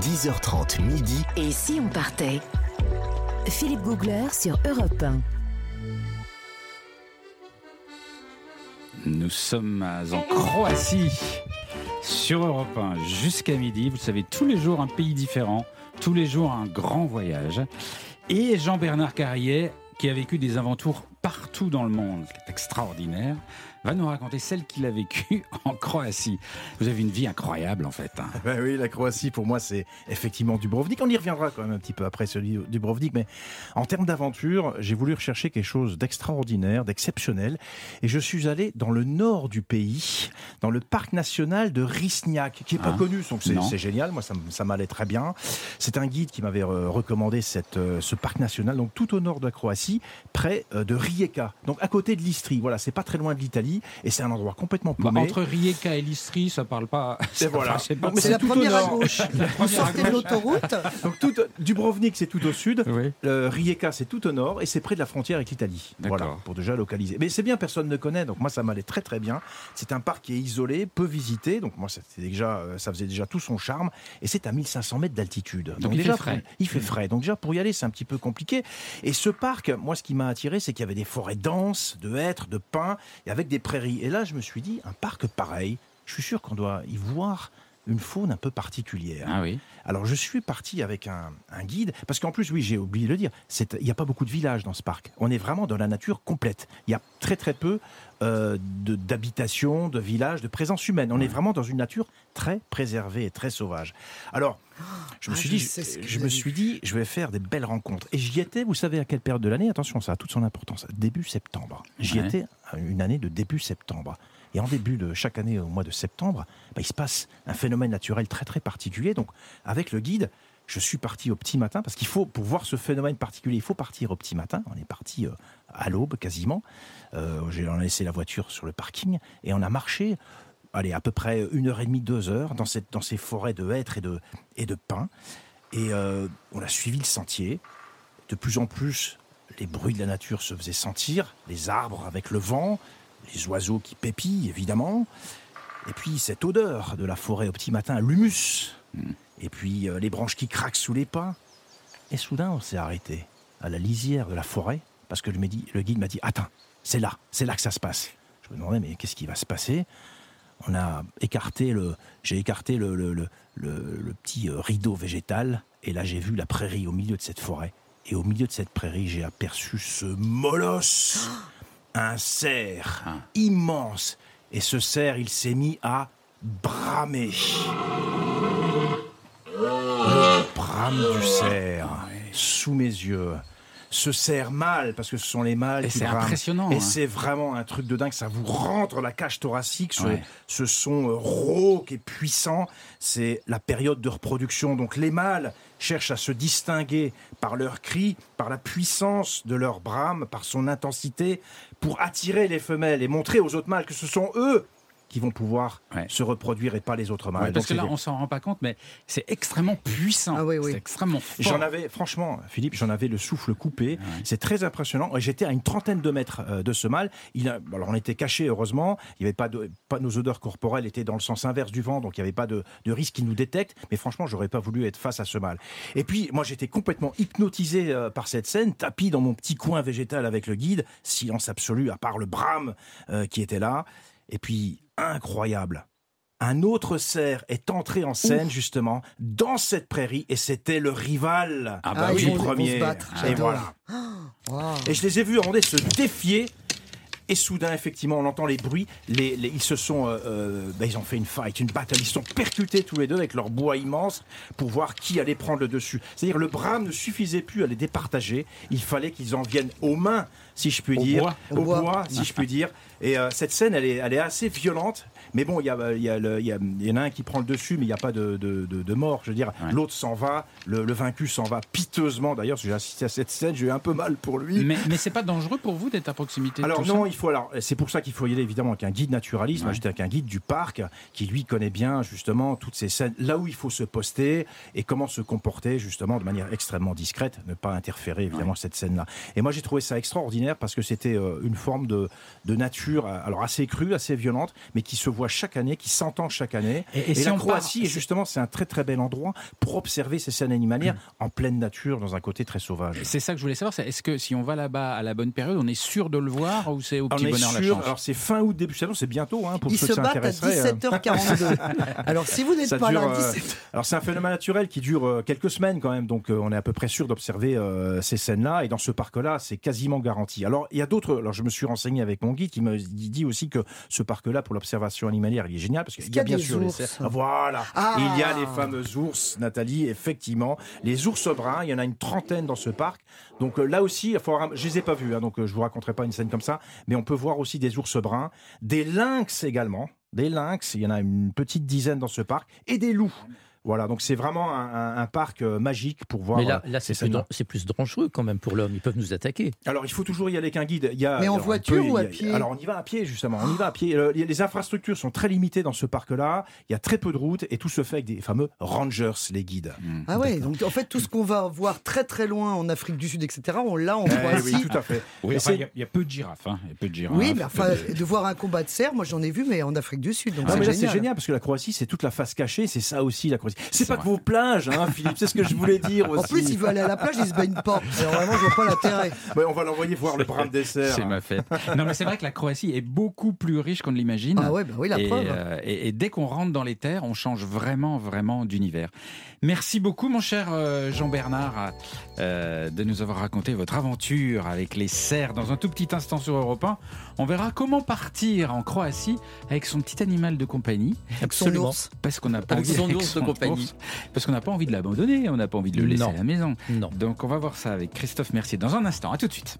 10h30 midi. Et si on partait? Philippe Googler sur Europe 1. Nous sommes en Croatie sur Europe 1 jusqu'à midi. Vous savez, tous les jours un pays différent, tous les jours un grand voyage. Et Jean-Bernard Carrier, qui a vécu des aventures partout dans le monde, ce qui est extraordinaire, va nous raconter celle qu'il a vécue en Croatie. Vous avez une vie incroyable en fait. hein. Ben oui, la Croatie, pour moi, c'est effectivement Dubrovnik. On y reviendra quand même un petit peu après celui du Dubrovnik, mais en termes d'aventure, j'ai voulu rechercher quelque chose d'extraordinaire, d'exceptionnel, et je suis allé dans le nord du pays, dans le parc national de Risnjak, qui est pas Ah, connu, donc c'est génial. Moi, ça, ça m'allait très bien. C'est un guide qui m'avait euh, recommandé cette, euh, ce parc national, donc tout au nord de la Croatie, près euh, de Rijeka, donc à côté de l'Istrie. Voilà, c'est pas très loin de l'Italie, et c'est un endroit complètement Bah, paumé. entre Rijeka et Listri, ça parle pas. ça voilà. C'est la première à gauche. Vous sortez de l'autoroute. Donc tout, Dubrovnik, c'est tout au sud. Oui. Euh, Rijeka, c'est tout au nord et c'est près de la frontière avec l'Italie. Voilà, pour déjà localiser. Mais c'est bien, personne ne connaît, donc moi ça m'allait très très bien. C'est un parc qui est isolé, peu visité, donc moi c'était déjà, euh, ça faisait déjà tout son charme. Et c'est à 1500 mètres d'altitude. Donc il déjà, fait frais. Il fait frais. Donc déjà pour y aller, c'est un petit peu compliqué. Et ce parc, moi ce qui m'a attiré, c'est qu'il y avait des forêts denses, de hêtres, de pins, et avec des prairies. Et là, je me suis dit, un parc pareil, je suis sûr qu'on doit y voir une faune un peu particulière. Ah oui. Alors je suis parti avec un, un guide, parce qu'en plus, oui, j'ai oublié de le dire, il n'y a pas beaucoup de villages dans ce parc. On est vraiment dans la nature complète. Il y a très très peu euh, de- d'habitations, de, villages, de présence humaine. On est vraiment dans une nature très préservée et très sauvage. Alors, je me Ah, suis je dit, je me suis dit, je vais faire des belles rencontres. Et j'y étais, vous savez à quelle période de l'année? Attention, ça a toute son importance. Début septembre. J'y Ouais. étais une année de début septembre. Et en début de chaque année, au mois de septembre, bah, il se passe un phénomène naturel très très particulier. Donc, avec le guide, je suis parti au petit matin parce qu'il faut, pour voir ce phénomène particulier, il faut partir au petit matin. On est parti euh, à l'aube quasiment. Euh, j'ai- on a laissé la voiture sur le parking et on a marché. Allez, à peu près une heure et demie, deux heures dans, cette, dans ces forêts de hêtres et de, et de pins. Et euh, on a suivi le sentier. De plus en plus, les bruits de la nature se faisaient sentir, les arbres avec le vent, les oiseaux qui pépillent, évidemment. Et puis cette odeur de la forêt au petit matin, l'humus. Et puis euh, les branches qui craquent sous les pas. Et soudain, on s'est arrêté à la lisière de la forêt parce que le, médi- le guide m'a dit Attends, c'est là, c'est là que ça se passe. Je me demandais Mais qu'est-ce qui va se passer? On a écarté le, j'ai écarté le, le- le- le- le petit euh, rideau végétal et là j'ai vu la prairie au milieu de cette forêt. Et au milieu de cette prairie, j'ai aperçu ce molosse, un cerf Ah. immense. Et ce cerf, il s'est mis à bramer. Le brame du cerf sous mes yeux. Ce cerf mâle, parce que ce sont les mâles Et c'est impressionnant, Et hein. c'est vraiment un truc de dingue. Ça vous rentre la cage thoracique, ce, Ouais. ce son euh, rauque et puissant. C'est la période de reproduction. Donc les mâles cherchent à se distinguer par leurs cris, par la puissance de leur brame, par son intensité, pour attirer les femelles et montrer aux autres mâles que ce sont eux qui vont pouvoir Ouais. se reproduire et pas les autres mâles. Ouais, parce Donc, que là, on s'en rend pas compte, mais c'est extrêmement puissant. Ah oui, oui. C'est extrêmement fort. J'en avais, franchement, Philippe, j'en avais le souffle coupé. C'est très impressionnant. Et J'étais à une trentaine de mètres euh, de ce mâle. Il a, alors, on était cachés, heureusement. Il y avait pas de, pas nos odeurs corporelles étaient dans le sens inverse du vent, donc il n'y avait pas de, de risque qu'il nous détecte. Mais franchement, j'aurais pas voulu être face à ce mâle. Et puis, moi, j'étais complètement hypnotisé euh, par cette scène, tapis dans mon petit coin végétal avec le guide. Silence absolu, à part le brame euh, qui était là. Et puis, incroyable. Un autre cerf est entré en scène justement dans cette prairie et c'était le rival Ah bah Ah, oui, du premier. se battre, et voilà. Waouh. Et je les ai vus donné se défier. Et soudain, effectivement, on entend les bruits. Les, les- ils se sont, euh, euh, bah, ils ont fait une fight, une bataille. Ils se sont percutés tous les deux avec leur bois immense pour voir qui allait prendre le dessus. C'est-à-dire, le brame ne suffisait plus à les départager. Il fallait qu'ils en viennent aux mains, si je puis Au dire, bois. au Au bois. bois, si je puis dire. Et euh, cette scène, elle est, elle est assez violente. Mais bon, il y, a, il y, a le- il y a- il y en a un qui prend le dessus, mais il n'y a pas de, de- de- de mort. Je veux dire, Ouais. l'autre s'en va, le, le vaincu s'en va piteusement. D'ailleurs, j'ai assisté à cette scène, j'ai eu un peu mal pour lui. Mais, mais c'est pas dangereux pour vous d'être à proximité de Alors tout non, ça il faut alors c'est pour ça qu'il faut y aller évidemment avec un guide naturaliste. Moi Ouais. j'étais avec un guide du parc qui lui connaît bien justement toutes ces scènes, là où il faut se poster et comment se comporter justement de manière extrêmement discrète, ne pas interférer évidemment cette scène-là. Et moi j'ai trouvé ça extraordinaire parce que c'était euh, une forme de, de nature euh, alors assez crue, assez violente, mais qui se voit chaque année, qui s'entend chaque année. Et, Et, si la Croatie, part- justement, c'est un très très bel endroit pour observer ces scènes animalières en pleine nature, dans un côté très sauvage. C'est ça que je voulais savoir. Est-ce que si on va là-bas à la bonne période, on est sûr de le voir ou c'est au On petit est bonheur la sûr, chance alors c'est fin août, début septembre, c'est bientôt hein, pour Ils ceux se ça battent à intéresserait. euh. 17h42. Alors si vous n'êtes pas dure, là, euh, 17 Alors c'est un phénomène naturel qui dure euh, quelques semaines quand même, donc euh, on est à peu près sûr d'observer euh, ces scènes-là. Et dans ce parc-là, c'est quasiment garanti. Alors il y a d'autres. Alors je me suis renseigné avec mon guide qui me dit aussi que ce parc-là pour l'observation animalière, il est génial parce qu'il y a qu'il y a bien sûr les ours cerfs. Voilà. Ah. Il y a les fameux ours, Nathalie. Effectivement, les ours bruns. Il y en a une trentaine dans ce parc. Donc euh, là aussi, il faut avoir je les ai pas vus, hein, donc euh, je vous raconterai pas une scène comme ça. Mais on peut voir aussi des ours bruns, des lynx également. Des lynx, il y en a une petite dizaine dans ce parc, et des loups. Voilà, donc c'est vraiment un, un- un parc euh, magique pour voir. Mais là, euh, là c'est plus, dangereux quand même pour l'homme. Ils peuvent nous attaquer. Alors il faut toujours y aller avec un guide. Il y a, Mais en alors, voiture peut- ou à a- pied Alors on y va à pied justement. On y va à pied. Euh, Les infrastructures sont très limitées dans ce parc-là. Il y a très peu de routes et tout se fait avec des fameux rangers, les guides. Ah ouais, donc en fait tout ce qu'on va voir très très loin en Afrique du Sud, etc., on l'a en Eh Croatie. oui, tout à fait. Oui, enfin, il y a- il y, a peu de girafes. hein. Il y a peu de girafes. Oui, mais enfin, de- de voir un combat de cerfs, moi j'en ai vu, mais en Afrique du Sud. Donc Non, c'est mais là, génial. c'est génial parce que la Croatie, c'est toute la face cachée, c'est ça aussi la Croatie. C'est pas vrai. que vos plages, hein, Philippe, c'est ce que je voulais dire aussi. En plus, il veut aller à la plage, il se baigne pas. Alors vraiment, je vois pas l'intérêt. On va l'envoyer voir le bras de dessert. C'est ma fête. Non, mais c'est vrai que la Croatie est beaucoup plus riche qu'on ne l'imagine. Ah ouais, bah oui, la et, preuve. euh, et- et dès qu'on rentre dans les terres, on change vraiment, vraiment d'univers. Merci beaucoup, mon cher euh, Jean-Bernard, euh, de nous avoir raconté votre aventure avec les cerfs. Dans un tout petit instant sur Europe 1, on verra comment partir en Croatie avec son petit animal de compagnie. Son Absolument. ours. Parce qu'on n'a pas Avec envie son avec ours de compagnie. Parce qu'on n'a pas envie de l'abandonner, on n'a pas envie de le laisser Non. à la maison. Non. Donc on va voir ça avec Christophe Mercier dans un instant. À tout de suite.